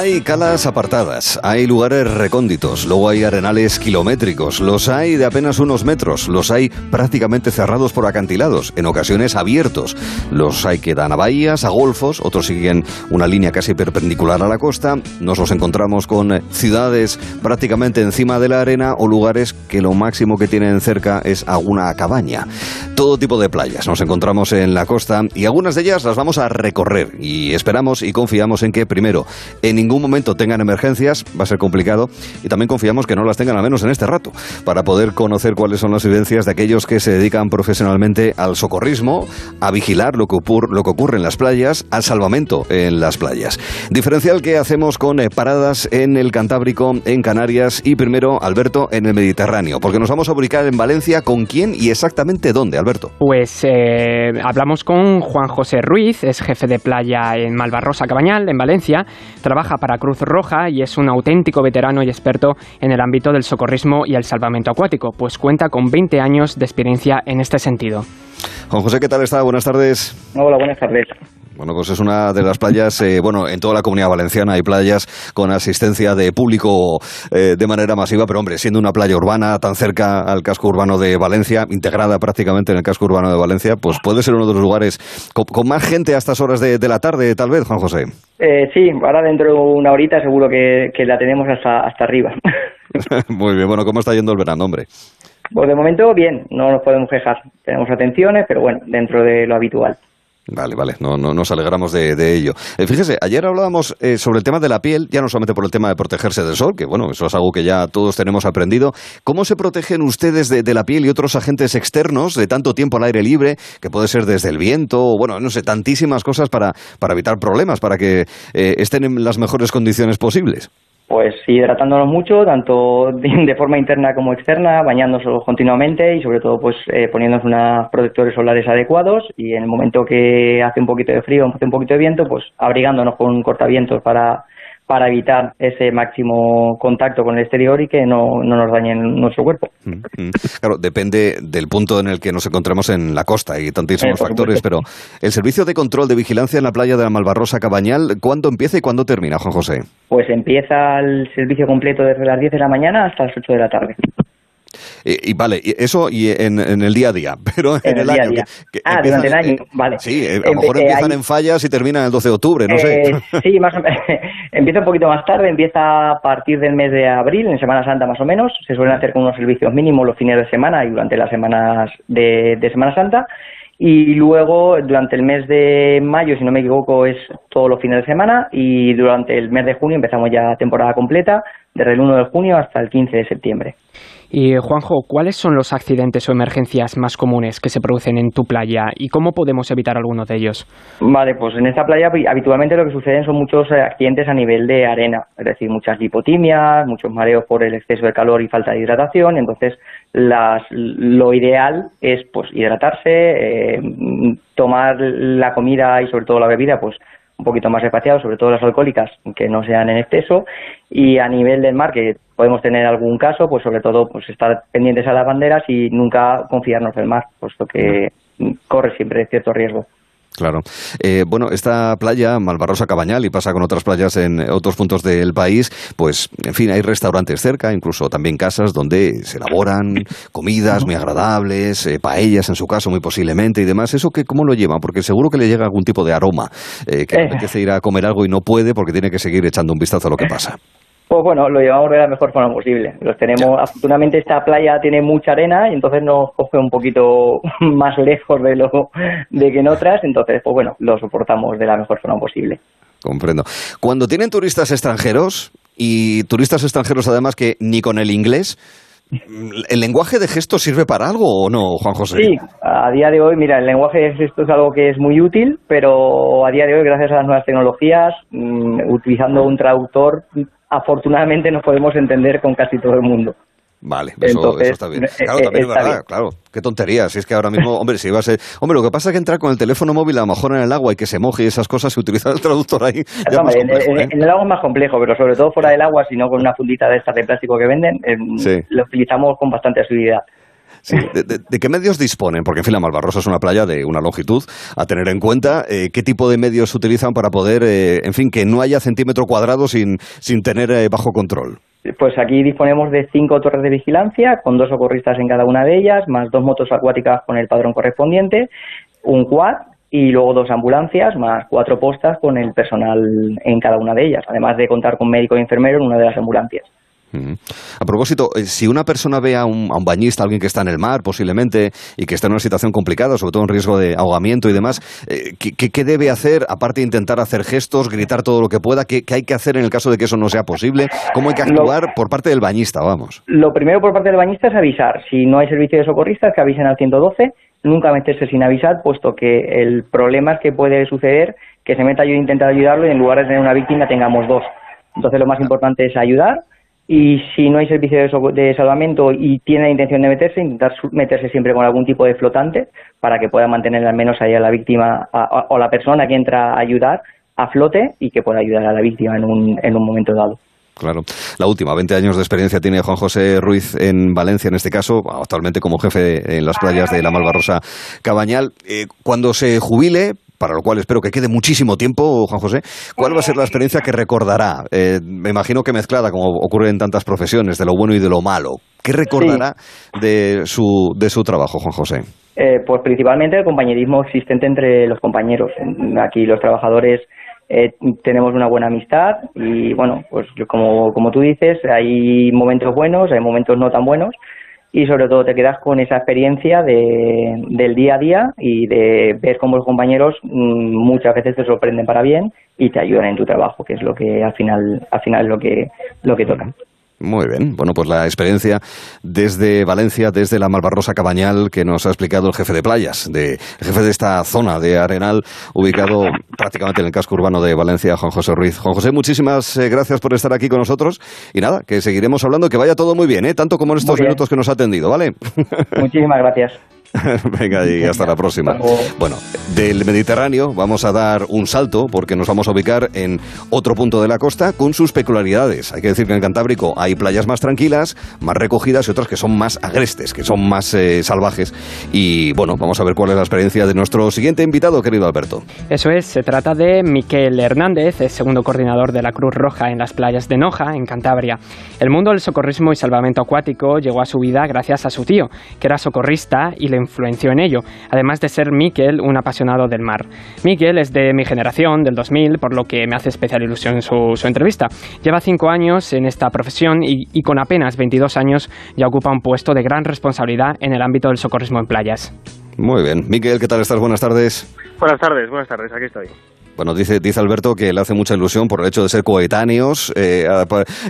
Hay calas apartadas, hay lugares recónditos, luego hay arenales kilométricos, los hay de apenas unos metros, los hay prácticamente cerrados por acantilados, en ocasiones abiertos, los hay que dan a bahías, a golfos, otros siguen una línea casi perpendicular a la costa, nos los encontramos con ciudades prácticamente encima de la arena o lugares que lo máximo que tienen cerca es alguna cabaña. Todo tipo de playas. Nos encontramos en la costa y algunas de ellas las vamos a recorrer y esperamos y confiamos en que primero en ningún momento tengan emergencias, va a ser complicado, y también confiamos que no las tengan al menos en este rato, para poder conocer cuáles son las evidencias de aquellos que se dedican profesionalmente al socorrismo, a vigilar lo que, lo que ocurre en las playas, al salvamento en las playas. Diferencial que hacemos con eh, paradas en el Cantábrico, en Canarias y primero, Alberto, en el Mediterráneo, porque nos vamos a ubicar en Valencia con quién y exactamente dónde, Alberto. Pues eh, hablamos con Juan José Ruiz, es jefe de playa en Malvarrosa Cabañal, en Valencia, trabaja para Cruz Roja y es un auténtico veterano y experto en el ámbito del socorrismo y el salvamento acuático, pues cuenta con 20 años de experiencia en este sentido. Juan José, ¿qué tal está? Buenas tardes. Hola, buenas tardes. Bueno, pues es una de las playas, eh, bueno, en toda la comunidad valenciana hay playas con asistencia de público eh, de manera masiva, pero hombre, siendo una playa urbana tan cerca al casco urbano de Valencia, integrada prácticamente en el casco urbano de Valencia, pues puede ser uno de los lugares con, más gente a estas horas de, la tarde, tal vez, Juan José. Eh, sí, ahora dentro de una horita seguro que, la tenemos hasta, hasta arriba. Muy bien, bueno, ¿cómo está yendo el verano, hombre? Pues de momento bien, no nos podemos quejar. Tenemos atenciones, pero bueno, dentro de lo habitual. Vale, vale, no, no nos alegramos de, ello. Eh, fíjese, ayer hablábamos eh, sobre el tema de la piel, ya no solamente por el tema de protegerse del sol, que bueno, eso es algo que ya todos tenemos aprendido. ¿Cómo se protegen ustedes de, la piel y otros agentes externos de tanto tiempo al aire libre, que puede ser desde el viento, o bueno, no sé, tantísimas cosas para, para evitar problemas, para que eh, estén en las mejores condiciones posibles? Pues hidratándonos mucho, tanto de forma interna como externa, bañándonos continuamente y sobre todo pues eh, poniéndonos unos protectores solares adecuados y en el momento que hace un poquito de frío, hace un poquito de viento, pues abrigándonos con cortavientos para para evitar ese máximo contacto con el exterior y que no, no nos dañen nuestro cuerpo. Mm, mm. Claro, depende del punto en el que nos encontremos en la costa y tantísimos eh, factores, pero el servicio de control de vigilancia en la playa de la Malvarrosa Cabañal, ¿cuándo empieza y cuándo termina, Juan José? Pues empieza el servicio completo desde las 10 de la mañana hasta las 8 de la tarde. Y, vale, eso y en, el día a día, pero en, el año. ah, durante el año, vale. Sí, eh, a lo mejor empiezan en fallas y terminan el 12 de octubre, no sé. Eh, sí, más empieza un poquito más tarde, empieza a partir del mes de abril, en Semana Santa más o menos. Se suelen hacer con unos servicios mínimos los fines de semana y durante las semanas de, de Semana Santa. Y luego, durante el mes de mayo, si no me equivoco, es todos los fines de semana. Y durante el mes de junio empezamos ya temporada completa, desde el 1 de junio hasta el 15 de septiembre. Y Juanjo, ¿cuáles son los accidentes o emergencias más comunes que se producen en tu playa y cómo podemos evitar algunos de ellos? Vale, pues en esta playa habitualmente lo que suceden son muchos eh, accidentes a nivel de arena, es decir, muchas lipotimias, muchos mareos por el exceso de calor y falta de hidratación. Entonces, las, lo ideal es pues hidratarse, eh, tomar la comida y sobre todo la bebida, pues un poquito más espaciado, sobre todo las alcohólicas, que no sean en exceso, y a nivel del mar, que podemos tener algún caso, pues sobre todo pues estar pendientes a las banderas y nunca confiarnos del mar, puesto que corre siempre cierto riesgo. Claro. Eh, bueno, esta playa, Malvarrosa Cabañal, y pasa con otras playas en otros puntos del país, pues, en fin, hay restaurantes cerca, incluso también casas donde se elaboran comidas muy agradables, eh, paellas en su caso, muy posiblemente, y demás. ¿Eso que, cómo lo lleva? Porque seguro que le llega algún tipo de aroma, eh, que apetece ir a comer algo y no puede porque tiene que seguir echando un vistazo a lo que pasa. Pues bueno, lo llevamos de la mejor forma posible. Los tenemos, afortunadamente esta playa tiene mucha arena y entonces nos coge un poquito más lejos de lo de que en otras, entonces pues bueno, lo soportamos de la mejor forma posible. Comprendo. Cuando tienen turistas extranjeros y turistas extranjeros además que ni con el inglés ¿El lenguaje de gestos sirve para algo o no, Juan José? Sí, a día de hoy, mira, el lenguaje de gestos es algo que es muy útil, pero a día de hoy, gracias a las nuevas tecnologías, mm, utilizando un traductor, afortunadamente nos podemos entender con casi todo el mundo. Vale, eso, está bien. Eh, claro, eh, también es verdad, claro. Qué tontería. Si es que ahora mismo, hombre, si iba a ser. Hombre, lo que pasa es que entrar con el teléfono móvil a lo mejor en el agua y que se moje y esas cosas y utilizar el traductor ahí. ¿eh? en, el agua es más complejo, pero sobre todo fuera del agua, si no con una fundita de estas de plástico que venden, lo utilizamos con bastante asiduidad. De, qué medios disponen? Porque, en fin, la Malvarrosa es una playa de una longitud a tener en cuenta. Eh, ¿Qué tipo de medios utilizan para poder, eh, en fin, que no haya centímetro cuadrado sin, sin tener eh, bajo control? Pues aquí disponemos de cinco torres de vigilancia, con dos socorristas en cada una de ellas, más dos motos acuáticas con el padrón correspondiente, un quad y luego dos ambulancias, más cuatro postas con el personal en cada una de ellas, además de contar con médico y enfermero en una de las ambulancias. A propósito, eh, si una persona ve a un, bañista, alguien que está en el mar posiblemente y que está en una situación complicada, sobre todo en riesgo de ahogamiento y demás, eh, ¿qué, debe hacer aparte de intentar hacer gestos, gritar todo lo que pueda? ¿Qué, hay que hacer en el caso de que eso no sea posible? ¿Cómo hay que actuar por parte del bañista? Vamos. Lo primero por parte del bañista es avisar. Si no hay servicio de socorristas, que avisen al 112. Nunca meterse sin avisar, puesto que el problema es que puede suceder que se meta yo a intentar ayudarlo y en lugar de tener una víctima tengamos dos. Entonces lo más importante es ayudar y si no hay servicio de, salvamento y tiene la intención de meterse, intentar meterse siempre con algún tipo de flotante para que pueda mantener al menos ahí a la víctima o la persona que entra a ayudar a flote y que pueda ayudar a la víctima en un, en un momento dado. Claro. La última, 20 años de experiencia tiene Juan José Ruiz en Valencia, en este caso, actualmente como jefe en las playas de la Malvarrosa Cabañal. Eh, cuando se jubile, para lo cual espero que quede muchísimo tiempo, Juan José. ¿Cuál va a ser la experiencia que recordará? Eh, me imagino que mezclada, como ocurre en tantas profesiones, de lo bueno y de lo malo. ¿Qué recordará de, su, de su trabajo, Juan José? Eh, pues principalmente el compañerismo existente entre los compañeros. Aquí los trabajadores eh, tenemos una buena amistad y, bueno, pues como, como tú dices, hay momentos buenos, hay momentos no tan buenos y sobre todo te quedas con esa experiencia de, del día a día y de ver cómo los compañeros mm, muchas veces te sorprenden para bien y te ayudan en tu trabajo, que es lo que al final, al final es lo que, lo que toca. Muy bien. Bueno, pues la experiencia desde Valencia, desde la Malvarrosa Cabañal, que nos ha explicado el jefe de playas, de, el jefe de esta zona de Arenal, ubicado prácticamente en el casco urbano de Valencia, Juan José Ruiz. Juan José, muchísimas eh, gracias por estar aquí con nosotros. Y nada, que seguiremos hablando, que vaya todo muy bien, ¿eh? tanto como en estos minutos que nos ha atendido, ¿vale? Muchísimas gracias. Venga, y hasta la próxima. Bueno, del Mediterráneo vamos a dar un salto porque nos vamos a ubicar en otro punto de la costa con sus peculiaridades. Hay que decir que en el Cantábrico hay playas más tranquilas, más recogidas y otras que son más agrestes, que son más eh, salvajes. Y bueno, vamos a ver cuál es la experiencia de nuestro siguiente invitado, querido Alberto. Eso es, se trata de Miquel Hernández, es segundo coordinador de la Cruz Roja en las playas de Noja, en Cantabria. El mundo del socorrismo y salvamento acuático llegó a su vida gracias a su tío, que era socorrista y le influenció en ello, además de ser Miquel un apasionado del mar. Miquel es de mi generación, del 2000, por lo que me hace especial ilusión su, entrevista. Lleva cinco años en esta profesión y, y con apenas 22 años ya ocupa un puesto de gran responsabilidad en el ámbito del socorrismo en playas. Muy bien. Miquel, ¿qué tal estás? Buenas tardes. Buenas tardes, buenas tardes, aquí estoy. Bueno, dice, dice Alberto que le hace mucha ilusión por el hecho de ser coetáneos, eh,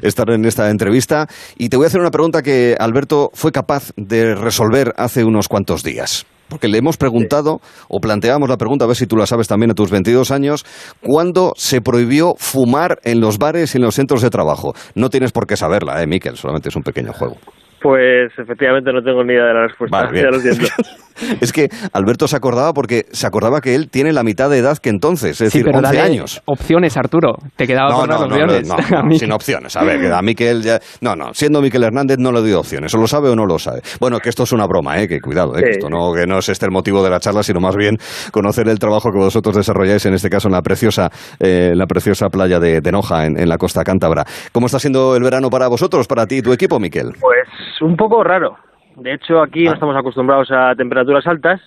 estar en esta entrevista. Y te voy a hacer una pregunta que Alberto fue capaz de resolver hace unos cuantos días. Porque le hemos preguntado, o planteamos la pregunta, a ver si tú la sabes también a tus 22 años, ¿cuándo se prohibió fumar en los bares y en los centros de trabajo? No tienes por qué saberla, ¿eh, Miquel? Solamente es un pequeño juego. Pues efectivamente no tengo ni idea de la respuesta. siento. es que Alberto se acordaba porque se acordaba que él tiene la mitad de edad que entonces, es decir, 11 años. Opciones, Arturo. Te quedaba no, no, opciones. No, no, sin opciones. A ver, a Miquel ya. No, no, siendo Miquel Hernández no le doy opciones. O lo sabe o no lo sabe. Bueno, que esto es una broma, ¿eh? Que cuidado, ¿eh? Que esto no, que no es este el motivo de la charla, sino más bien conocer el trabajo que vosotros desarrolláis, en este caso en la preciosa, eh, la preciosa playa de, de Noja, en, en, la costa cántabra. ¿Cómo está siendo el verano para vosotros, para ti y tu equipo, Miquel? Pues un poco raro. De hecho, aquí no estamos acostumbrados a temperaturas altas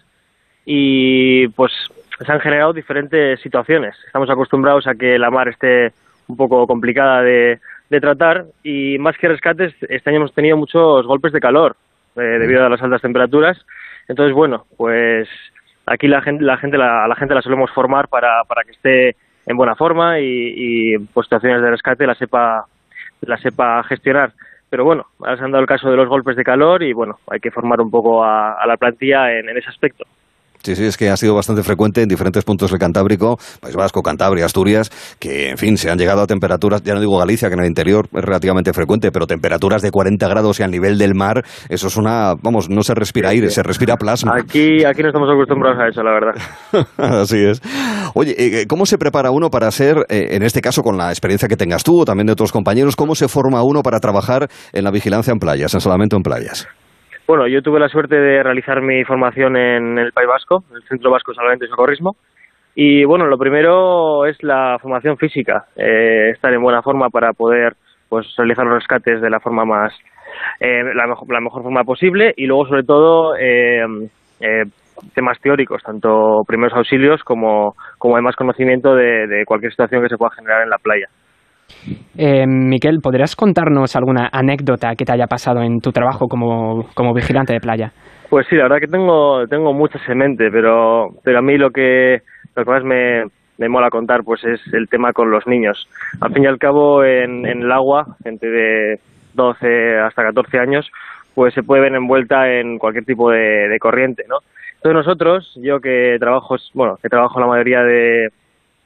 y pues se han generado diferentes situaciones. Estamos acostumbrados a que la mar esté un poco complicada de, tratar y más que rescates, este año hemos tenido muchos golpes de calor eh, debido a las altas temperaturas. Entonces, bueno, pues aquí la gente, la gente, la gente la solemos formar para, para que esté en buena forma y, y pues situaciones de rescate la sepa, la sepa gestionar pero bueno, ahora se han dado el caso de los golpes de calor y bueno, hay que formar un poco a, la plantilla en, ese aspecto. Sí, sí, es que ha sido bastante frecuente en diferentes puntos del Cantábrico, País Vasco, Cantabria, Asturias, que, en fin, se han llegado a temperaturas, ya no digo Galicia, que en el interior es relativamente frecuente, pero temperaturas de 40 grados y al nivel del mar, eso es una, vamos, no se respira aire, se respira plasma. Aquí, aquí no estamos acostumbrados a eso, la verdad. Así es. Oye, eh, eh, ¿cómo se prepara uno para ser, eh, en este caso con la experiencia que tengas tú o también de otros compañeros, cómo se forma uno para trabajar en la vigilancia en playas, en solamente en playas? Bueno, yo tuve la suerte de realizar mi formación en el País Vasco, en el Centro Vasco de Salvamento y Socorrismo. Y bueno, lo primero es la formación física, eh, estar en buena forma para poder pues realizar los rescates de la forma más eh, la, mejor, forma posible y luego sobre todo eh, eh, temas teóricos, tanto primeros auxilios como, como además conocimiento de cualquier situación que se pueda generar en la playa. Eh, Miquel, ¿podrías contarnos alguna anécdota que te haya pasado en tu trabajo como, como vigilante de playa? Pues sí, la verdad que tengo, tengo muchas en mente, pero, pero a mí lo que, lo que más me, me mola contar pues es el tema con los niños. Al fin y al cabo, en, el agua, gente de 12 hasta 14 años, pues se puede ver envuelta en cualquier tipo de, de corriente, ¿no? Entonces nosotros, yo que trabajo, bueno, que trabajo la mayoría de,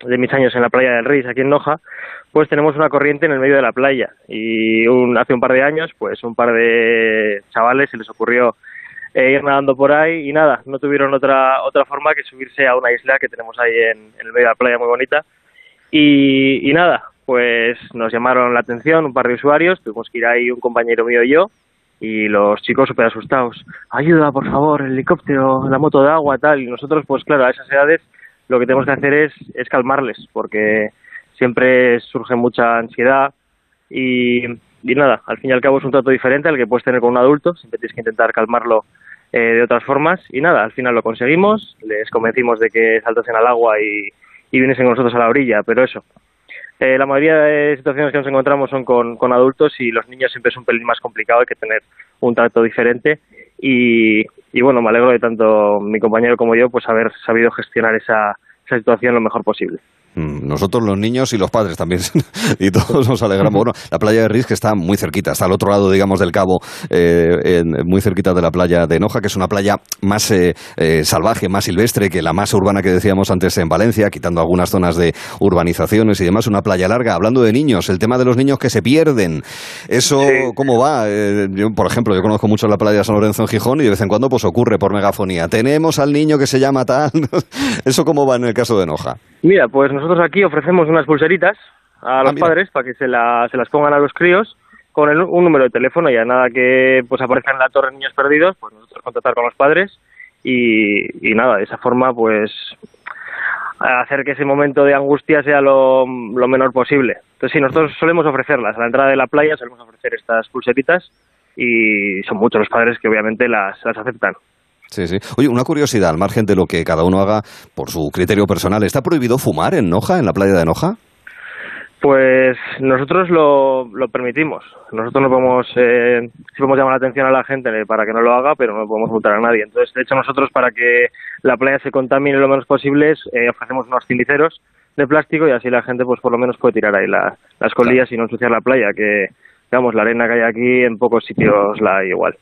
de mis años en la playa del Ris, aquí en Noja, pues tenemos una corriente en el medio de la playa. Y hace un par de años, pues un par de chavales se les ocurrió eh, ir nadando por ahí y nada, no tuvieron otra otra forma que subirse a una isla que tenemos ahí en, el medio de la playa muy bonita. Y, y nada, pues nos llamaron la atención un par de usuarios, tuvimos que ir ahí un compañero mío y yo, y los chicos súper asustados. Ayuda, por favor, el helicóptero, la moto de agua, tal. Y nosotros, pues claro, a esas edades lo que tenemos que hacer es, es calmarles, porque siempre surge mucha ansiedad y, y nada, al fin y al cabo es un trato diferente al que puedes tener con un adulto, siempre tienes que intentar calmarlo eh, de otras formas y nada, al final lo conseguimos, les convencimos de que saltasen al agua y, y viniesen con nosotros a la orilla, pero eso, eh, la mayoría de situaciones que nos encontramos son con, con adultos y los niños siempre es un pelín más complicado, hay que tener un trato diferente y, y bueno, me alegro de tanto mi compañero como yo pues haber sabido gestionar esa, esa situación lo mejor posible. Mm, nosotros los niños y los padres también, y todos nos alegramos. Bueno, la playa de Riz que está muy cerquita, está al otro lado, digamos, del cabo, eh, en, muy cerquita de la playa de Noja, que es una playa más eh, eh, salvaje, más silvestre que la más urbana que decíamos antes en Valencia, quitando algunas zonas de urbanizaciones y demás. Una playa larga. Hablando de niños, el tema de los niños que se pierden. ¿Eso Sí. cómo va? Eh, yo, por ejemplo, yo conozco mucho la playa de San Lorenzo en Gijón y de vez en cuando pues ocurre por megafonía. Tenemos al niño que se llama tal. ¿Eso cómo va en el caso de Noja? Mira, pues nosotros aquí ofrecemos unas pulseritas a los Ah, mira. padres para que se, la- se las pongan a los críos con el- un número de teléfono y a nada que pues aparezca en la torre niños perdidos, pues nosotros contactar con los padres y, y nada, de esa forma pues hacer que ese momento de angustia sea lo, lo menor posible. Entonces sí, nosotros solemos ofrecerlas. A la entrada de la playa solemos ofrecer estas pulseritas y son muchos los padres que obviamente las, las aceptan. Sí, sí. Oye, una curiosidad, al margen de lo que cada uno haga por su criterio personal, ¿está prohibido fumar en Noja, en la playa de Noja? Pues nosotros lo, lo permitimos. Nosotros no podemos, eh, sí podemos llamar la atención a la gente para que no lo haga, pero no podemos multar a nadie. Entonces, de hecho, nosotros para que la playa se contamine lo menos posible, eh, ofrecemos unos ciliceros de plástico y así la gente, pues por lo menos puede tirar ahí la- las colillas y no ensuciar la playa, que, digamos, la arena que hay aquí en pocos sitios la hay igual.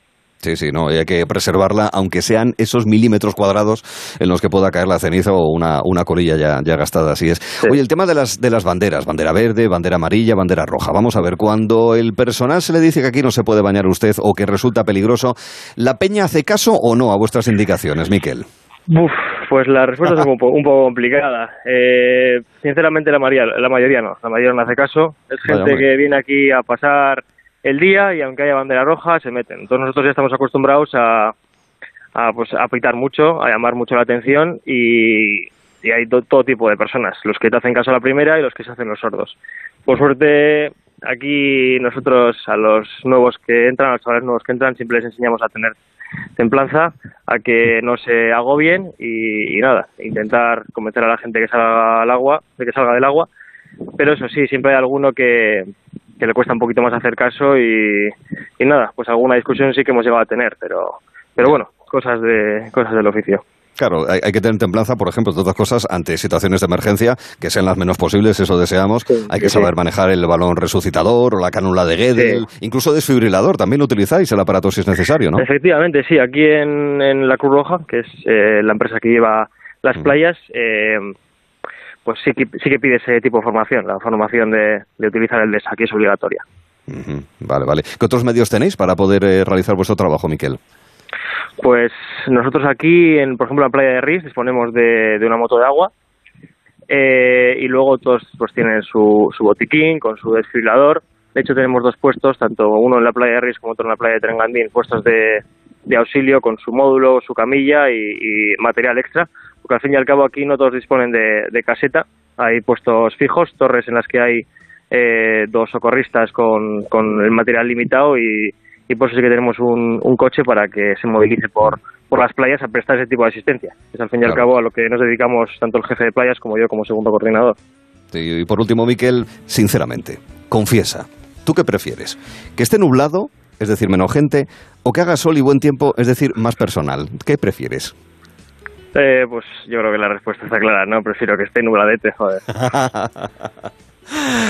Sí, sí, no, y hay que preservarla, aunque sean esos milímetros cuadrados en los que pueda caer la ceniza o una, una colilla ya, ya gastada, así es. Oye, el tema de las, de las banderas, bandera verde, bandera amarilla, bandera roja. Vamos a ver, cuando el personal se le dice que aquí no se puede bañar usted o que resulta peligroso, ¿la peña hace caso o no a vuestras indicaciones, Miquel? Uf, pues la respuesta es un poco, un poco complicada. Eh, sinceramente, la mayoría, la mayoría no. La mayoría no hace caso. Es gente que viene aquí a pasar el día y aunque haya bandera roja, se meten. Entonces nosotros ya estamos acostumbrados a, a, pues, a pitar mucho, a llamar mucho la atención y, y hay to- todo tipo de personas. Los que te hacen caso a la primera y los que se hacen los sordos. Por suerte, aquí nosotros a los nuevos que entran, a los chavales nuevos que entran, siempre les enseñamos a tener templanza, a que no se agobien y, y nada, intentar convencer a la gente que salga al agua, de que salga del agua. Pero eso sí, siempre hay alguno que, que le cuesta un poquito más hacer caso y, y nada, pues alguna discusión sí que hemos llegado a tener, pero, pero bueno, cosas de cosas del oficio. Claro, hay, hay que tener templanza, por ejemplo, de otras cosas, ante situaciones de emergencia, que sean las menos posibles, eso deseamos. Sí, hay que sí. saber manejar el balón resucitador o la cánula de Guedel, incluso desfibrilador, también lo utilizáis el aparato si es necesario, ¿no? Efectivamente, sí, aquí en, en la Cruz Roja, que es eh, la empresa que lleva las Mm. playas, eh, pues sí que, sí que pide ese tipo de formación, la formación de, de utilizar el DES, aquí es obligatoria. Ujú, Vale, vale. ¿Qué otros medios tenéis para poder eh, realizar vuestro trabajo, Miquel? Pues nosotros aquí, en, por ejemplo, en la playa de Ris, disponemos de, de una moto de agua eh, y luego todos pues tienen su, su botiquín con su desfibrilador. De hecho, tenemos dos puestos, tanto uno en la playa de Ris como otro en la playa de Trengandín, puestos de, de auxilio con su módulo, su camilla y, material extra, porque al fin y al cabo aquí no todos disponen de, caseta, hay puestos fijos, torres en las que hay eh, dos socorristas con, con, el material limitado y, por eso sí que tenemos un, coche para que se movilice por, por las playas a prestar ese tipo de asistencia. Es al fin y al cabo a lo que nos dedicamos tanto el jefe de playas como yo como segundo coordinador. y por último, Miquel, sinceramente, confiesa, ¿tú qué prefieres? ¿Que esté nublado es decir, menos gente, o que haga sol y buen tiempo, es decir, más personal. ¿Qué prefieres? Eh, pues yo creo que la respuesta está clara, ¿no? Prefiero que esté nubladete, joder.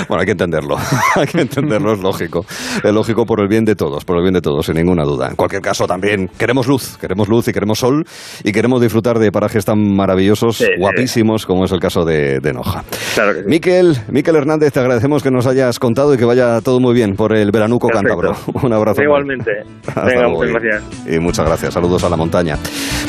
Bueno, hay que entenderlo, hay que entenderlo, es lógico. Es lógico por el bien de todos, por el bien de todos, sin ninguna duda. En cualquier caso, también queremos luz, queremos luz y queremos sol y queremos disfrutar de parajes tan maravillosos, guapísimos, como es el caso de, Noja. Claro que Miquel, Miquel Hernández, te agradecemos que nos hayas contado y que vaya todo muy bien por el veranuco cántabro. Un abrazo. Igualmente. Venga, muchas gracias. Y muchas gracias. Saludos a la montaña.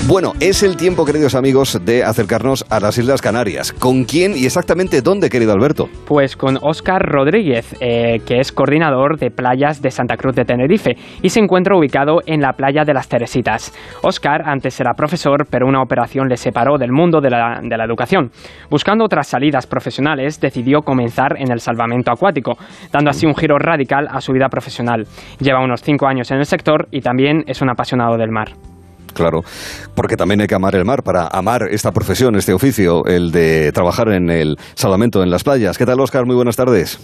Bueno, es el tiempo, queridos amigos, de acercarnos a las Islas Canarias. ¿Con quién y exactamente dónde, querido Alberto? Pues con Óscar Rodríguez, eh, que es coordinador de playas de Santa Cruz de Tenerife y se encuentra ubicado en la playa de las Teresitas. Óscar antes era profesor, pero una operación le separó del mundo de la, de la educación. Buscando otras salidas profesionales, decidió comenzar en el salvamento acuático, dando así un giro radical a su vida profesional. Lleva unos cinco años en el sector y también es un apasionado del mar claro, porque también hay que amar el mar para amar esta profesión, este oficio, el de trabajar en el salvamento en las playas. ¿Qué tal, Oscar? Muy buenas tardes.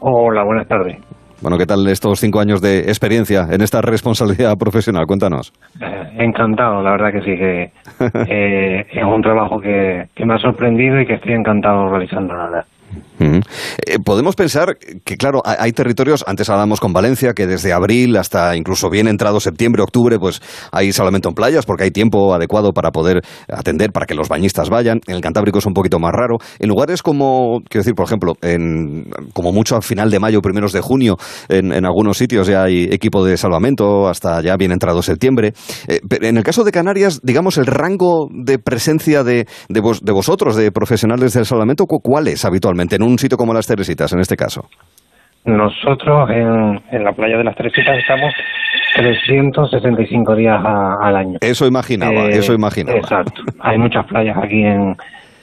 Hola, buenas tardes. Bueno, ¿qué tal estos cinco años de experiencia en esta responsabilidad profesional? Cuéntanos. Eh, encantado, la verdad que sí, que eh, es un trabajo que, que, me ha sorprendido y que estoy encantado realizando, la verdad. Eh, podemos pensar que, claro, hay territorios, antes hablábamos con Valencia, que desde abril hasta incluso bien entrado septiembre, octubre, pues hay salvamento en playas porque hay tiempo adecuado para poder atender, para que los bañistas vayan. En el Cantábrico es un poquito más raro. En lugares como, quiero decir, por ejemplo, en, como mucho a final de mayo, primeros de junio, en, algunos sitios ya hay equipo de salvamento, hasta ya bien entrado septiembre. Eh, en el caso de Canarias, digamos, el rango de presencia de, de vosotros, de profesionales del salvamento, ¿cuál es habitualmente en un sitio como las Teresitas, en este caso? Nosotros en, en la playa de las Teresitas estamos 365 días al año. Eso imaginaba, eh, eso imaginaba. Exacto. Hay muchas playas aquí en,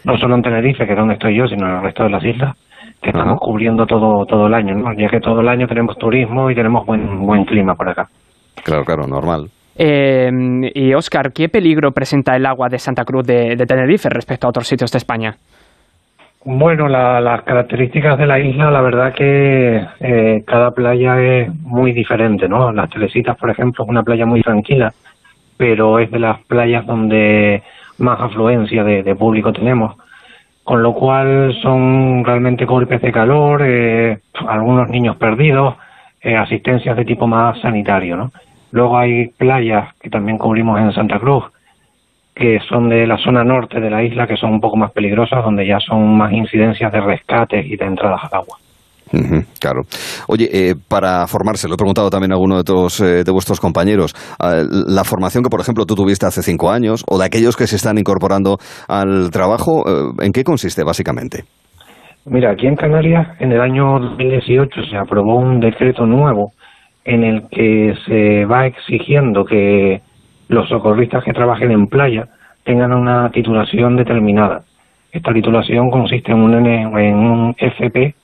no solo en Tenerife, que es donde estoy yo, sino en el resto de las islas, que estamos cubriendo todo, todo el año, ¿no? ya que todo el año tenemos turismo y tenemos buen, buen clima por acá. Claro, claro, normal. Eh, y Oscar, ¿qué peligro presenta el agua de Santa Cruz de Tenerife respecto a otros sitios de España? Bueno, las características de la isla, la verdad que eh, cada playa es muy diferente, ¿no? Las Telesitas, por ejemplo, es una playa muy tranquila, pero es de las playas donde más afluencia de, público tenemos, con lo cual son realmente golpes de calor, eh, algunos niños perdidos, eh, asistencias de tipo más sanitario, ¿no? Luego hay playas que también cubrimos en Santa Cruz, que son de la zona norte de la isla, que son un poco más peligrosas, donde ya son más incidencias de rescates y de entradas al agua. claro. Oye, eh, para formarse, lo he preguntado también a alguno de, eh, de vuestros compañeros, ah, la formación que, por ejemplo, tú tuviste hace cinco años, o de aquellos que se están incorporando al trabajo, eh, ¿en qué consiste básicamente? Mira, aquí en Canarias, en el año 2018 se aprobó un decreto nuevo en el que se va exigiendo que los socorristas que trabajen en playa tengan una titulación determinada. Esta titulación consiste en un, en un FP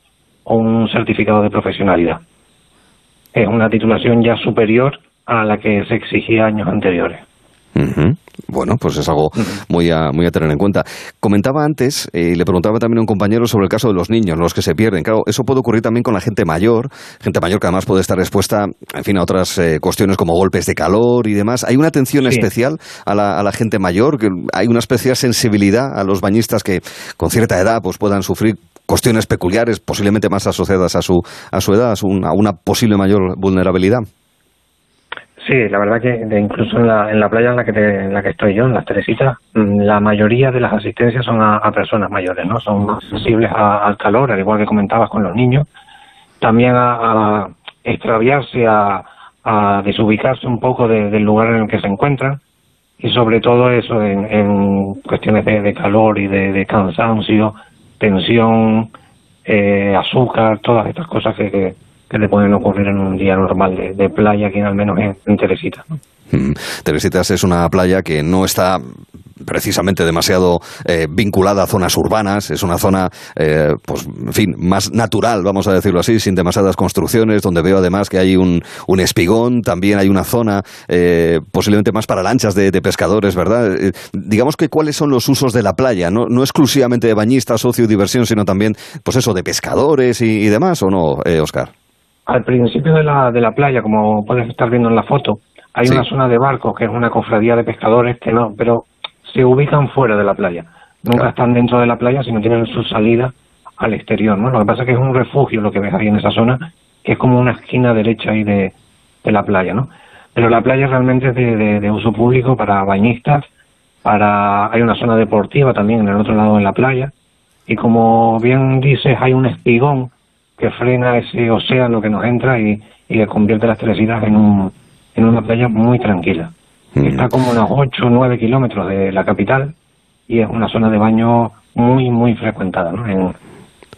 o un certificado de profesionalidad. Es una titulación ya superior a la que se exigía años anteriores. Bueno, pues es algo muy a, muy a tener en cuenta. Comentaba antes, eh, y le preguntaba también a un compañero sobre el caso de los niños, los que se pierden. Claro, eso puede ocurrir también con la gente mayor, gente mayor que además puede estar expuesta, en fin, a otras eh, cuestiones como golpes de calor y demás. ¿Hay una atención especial a la, a la gente mayor? Que ¿Hay una especial sensibilidad a los bañistas que con cierta edad pues puedan sufrir cuestiones peculiares, posiblemente más asociadas a su, a su edad, a una posible mayor vulnerabilidad? Sí, la verdad que incluso en la, en la playa en la que en la que estoy yo, en las Teresitas, mm, la mayoría de las asistencias son a, personas mayores, ¿no? Son más sensibles al calor, al igual que comentabas con los niños, también a, extraviarse, a, desubicarse un poco del lugar en el que se encuentran y sobre todo eso en, cuestiones de, calor y de, cansancio, tensión, eh, azúcar, todas estas cosas que que te pueden ocurrir en un día normal de, playa, aquí al menos en, en Teresita. Mm. Teresitas es una playa que no está precisamente demasiado eh, vinculada a zonas urbanas, es una zona, eh, pues, en fin, más natural, vamos a decirlo así, sin demasiadas construcciones, donde veo además que hay un, un espigón, también hay una zona eh, posiblemente más para lanchas de, pescadores, ¿verdad? digamos que cuáles son los usos de la playa, no, no exclusivamente de bañistas, ocio y diversión, sino también, pues eso, de pescadores y, demás, ¿o no, Oscar? Al principio de la, de la playa, como puedes estar viendo en la foto, hay una zona de barcos que es una cofradía de pescadores que no, pero se ubican fuera de la playa. Nunca están dentro de la playa, sino tienen su salida al exterior, ¿no? Lo que pasa es que es un refugio lo que ves ahí en esa zona, que es como una esquina derecha ahí de, de la playa, ¿no? Pero la playa realmente es de, de, uso público para bañistas, para hay una zona deportiva también en el otro lado de la playa, y como bien dices, hay un espigón que frena ese océano que nos entra y, y que convierte las Teresitas en, un, en una playa muy tranquila. Mm. Está como unos 8 o 9 kilómetros de la capital y es una zona de baño muy, muy frecuentada. ¿no? En,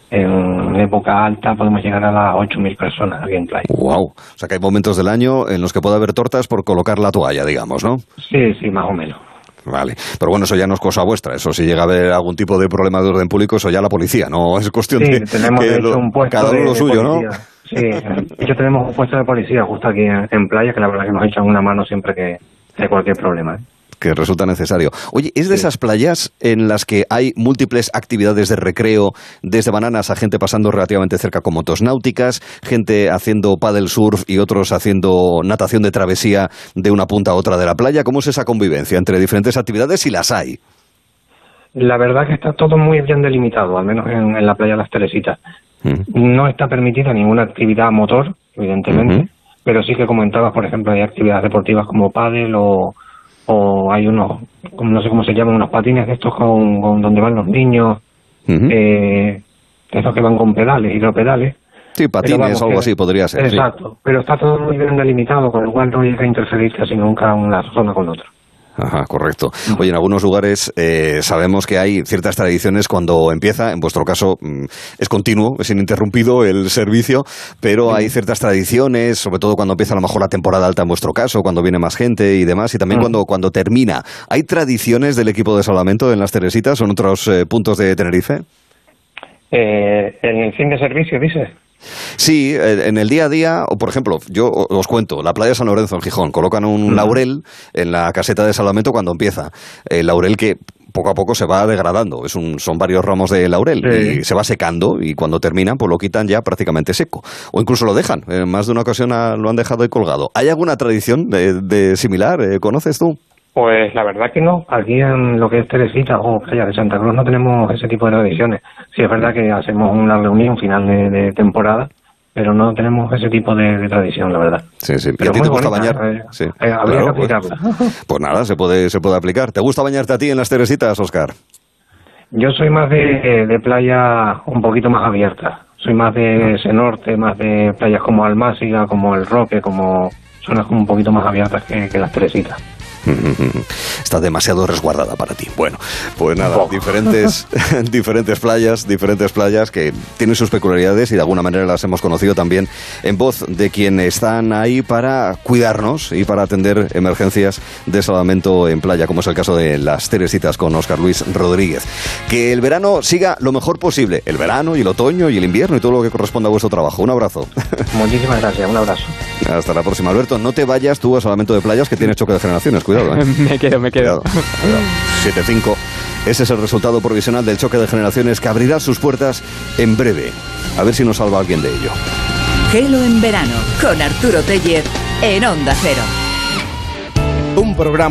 en época alta podemos llegar a las 8.000 personas aquí en playa. ¡Wow! O sea que hay momentos del año en los que puede haber tortas por colocar la toalla, digamos, ¿no? Sí, sí, más o menos. Vale, pero bueno, eso ya no es cosa vuestra. Eso si llega a haber algún tipo de problema de orden público, eso ya la policía, no es cuestión sí, de tenemos que un puesto cada uno de, lo suyo, ¿no? Sí, yo tenemos un puesto de policía justo aquí en playa, que la verdad que nos echan una mano siempre que, de cualquier problema. ¿eh? Que resulta necesario. Oye, ¿es de esas playas en las que hay múltiples actividades de recreo, desde bananas a gente pasando relativamente cerca con motos náuticas, gente haciendo paddle surf y otros haciendo natación de travesía de una punta a otra de la playa? ¿Cómo es esa convivencia entre diferentes actividades si las hay? La verdad que está todo muy bien delimitado, al menos en, la playa de las Teresitas. Mm. No está permitida ninguna actividad motor, evidentemente pero sí que comentabas, por ejemplo, hay actividades deportivas como pádel o, o hay unos, no sé cómo se llaman, unos patines de estos con, donde van los niños, eh, esos que van con pedales, hidropedales. Sí, patines o algo así podría ser. Exacto, pero está todo muy bien delimitado, con lo cual no llega a interferir casi nunca una zona con otra. Ajá, correcto. Oye, en algunos lugares eh, sabemos que hay ciertas tradiciones cuando empieza, en vuestro caso mm, es continuo, es ininterrumpido el servicio, pero hay ciertas tradiciones, sobre todo cuando empieza a lo mejor la temporada alta en vuestro caso, cuando viene más gente y demás, y también cuando, cuando termina. ¿Hay tradiciones del equipo de salvamento en las Teresitas o en otros eh, puntos de Tenerife? Eh, en el fin de servicio, dices. Sí, eh, en el día a día, o por ejemplo, yo os cuento, la playa de San Lorenzo en Gijón, colocan un laurel en la caseta de salvamento cuando empieza. El laurel que poco a poco se va degradando, es un, son varios ramos de laurel y se va secando y cuando terminan pues lo quitan ya prácticamente seco o incluso lo dejan, en más de una ocasión lo han dejado ahí colgado. ¿Hay alguna tradición de, similar? Eh, ¿Conoces tú? Pues la verdad que no. Aquí en lo que es Teresita o Playa de Santa Cruz no tenemos ese tipo de tradiciones. Sí es verdad que hacemos una reunión final de, temporada, pero no tenemos ese tipo de, tradición, la verdad. Sí, sí. Pero a ti te gusta bañar? Eh, sí. Eh, habría que pues, aplicarla. Pues, nada, se puede, se puede aplicar. ¿Te gusta bañarte a ti en las Teresitas, Oscar? Yo soy más de, de playa un poquito más abierta. Soy más de ese norte, más de playas como Almásiga, como El Roque, como zonas como un poquito más abiertas que, que las Teresitas. Está demasiado resguardada para ti. Bueno, pues nada, diferentes, diferentes playas, diferentes playas que tienen sus peculiaridades y de alguna manera las hemos conocido también en voz de quienes están ahí para cuidarnos y para atender emergencias de salvamento en playa, como es el caso de las Teresitas con Oscar Luis Rodríguez. Que el verano siga lo mejor posible, el verano y el otoño y el invierno y todo lo que corresponda a vuestro trabajo. Un abrazo. Muchísimas gracias, un abrazo. Hasta la próxima. Alberto, no te vayas tú a salvamento de playas que tienes choque de generaciones, cuidado. ¿eh? me quedo, me quedo. 7-5. Ese es el resultado provisional del choque de generaciones que abrirá sus puertas en breve. A ver si nos salva alguien de ello. Gelo en verano con Arturo Teller en Onda Cero. Un programa